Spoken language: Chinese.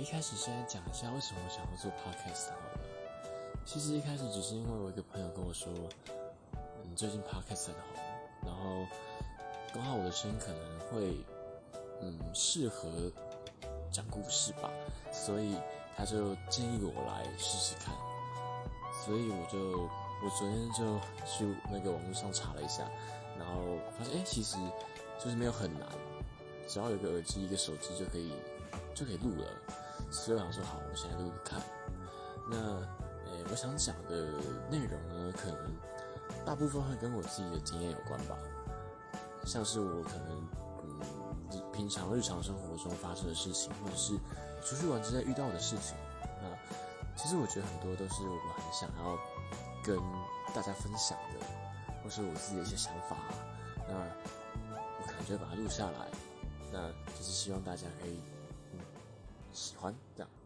一开始先讲一下为什么我想要做 podcast 好了。其实一开始只是因为我一个朋友跟我说，嗯，最近 podcast 很红，然后刚好我的声音可能会，嗯，适合讲故事吧，所以他就建议我来试试看。所以我就我昨天就去那个网络上查了一下，然后发现哎，其实就是没有很难，只要有个耳机一个手机就可以就可以录了。所以我想说好，我现在录一录看。那诶，我想讲的内容呢，可能大部分会跟我自己的经验有关吧，像是我可能嗯平常日常生活中发生的事情，或者是出去玩之类遇到的事情。那其实我觉得很多都是我很想要跟大家分享的，或是我自己的一些想法。那我可能就会把它录下来，那就是希望大家可以喜欢这样。